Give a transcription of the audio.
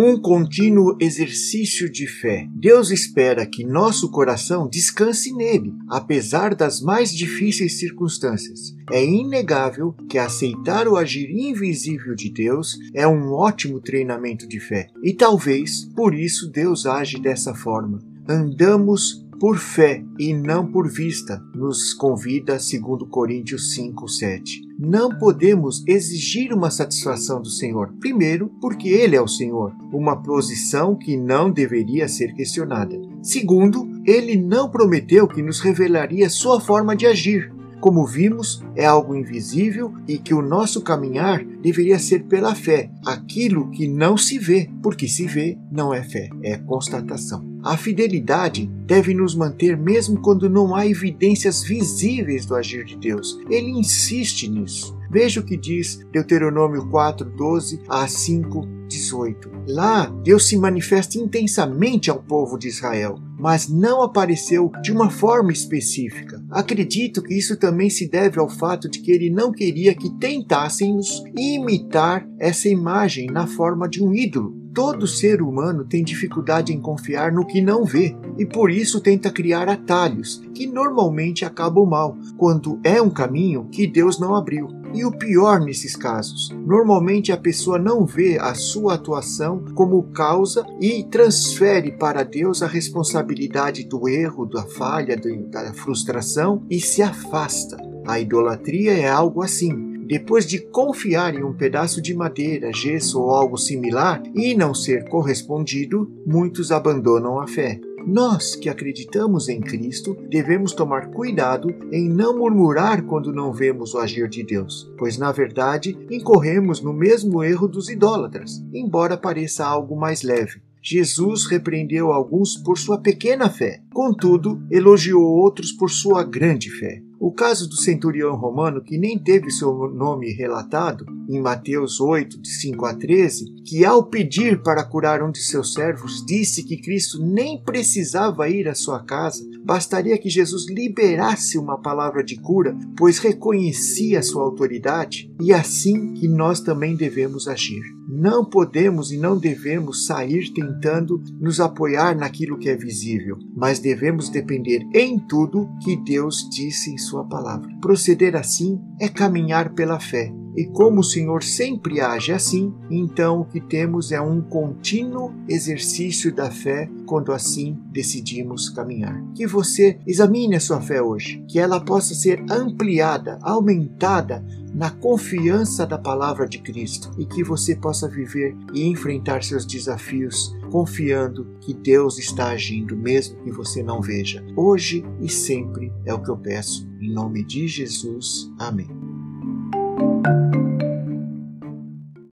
um contínuo exercício de fé. Deus espera que nosso coração descanse nele, apesar das mais difíceis circunstâncias. É inegável que aceitar o agir invisível de Deus é um ótimo treinamento de fé, e talvez por isso Deus age dessa forma. Andamos por fé e não por vista, nos convida 2 Coríntios 5, 7. Não podemos exigir uma satisfação do Senhor, primeiro, porque Ele é o Senhor, uma posição que não deveria ser questionada. Segundo, Ele não prometeu que nos revelaria sua forma de agir, como vimos, é algo invisível e que o nosso caminhar deveria ser pela fé, aquilo que não se vê, porque se vê não é fé, é constatação. A fidelidade deve nos manter mesmo quando não há evidências visíveis do agir de Deus. Ele insiste nisso. Veja o que diz Deuteronômio 4, 12 a 5, 18. Lá, Deus se manifesta intensamente ao povo de Israel, mas não apareceu de uma forma específica. Acredito que isso também se deve ao fato de que ele não queria que tentássemos imitar essa imagem na forma de um ídolo. Todo ser humano tem dificuldade em confiar no que não vê e por isso tenta criar atalhos, que normalmente acabam mal, quando é um caminho que Deus não abriu. E o pior nesses casos, normalmente a pessoa não vê a sua atuação como causa e transfere para Deus a responsabilidade do erro, da falha, da frustração e se afasta. A idolatria é algo assim. Depois de confiar em um pedaço de madeira, gesso ou algo similar e não ser correspondido, muitos abandonam a fé. Nós que acreditamos em Cristo devemos tomar cuidado em não murmurar quando não vemos o agir de Deus, pois na verdade incorremos no mesmo erro dos idólatras, embora pareça algo mais leve. Jesus repreendeu alguns por sua pequena fé, contudo, elogiou outros por sua grande fé. O caso do centurião romano, que nem teve seu nome relatado, em Mateus 8, de 5 a 13, que ao pedir para curar um de seus servos, disse que Cristo nem precisava ir à sua casa, bastaria que Jesus liberasse uma palavra de cura, pois reconhecia sua autoridade, e assim que nós também devemos agir. Não podemos e não devemos sair tentando nos apoiar naquilo que é visível, mas devemos depender em tudo que Deus disse em Sua palavra. Proceder assim é caminhar pela fé. E como o Senhor sempre age assim, então o que temos é um contínuo exercício da fé quando assim decidimos caminhar. Que você examine a sua fé hoje, que ela possa ser ampliada, aumentada na confiança da palavra de Cristo e que você possa viver e enfrentar seus desafios confiando que Deus está agindo mesmo que você não veja. Hoje e sempre é o que eu peço. Em nome de Jesus. Amém.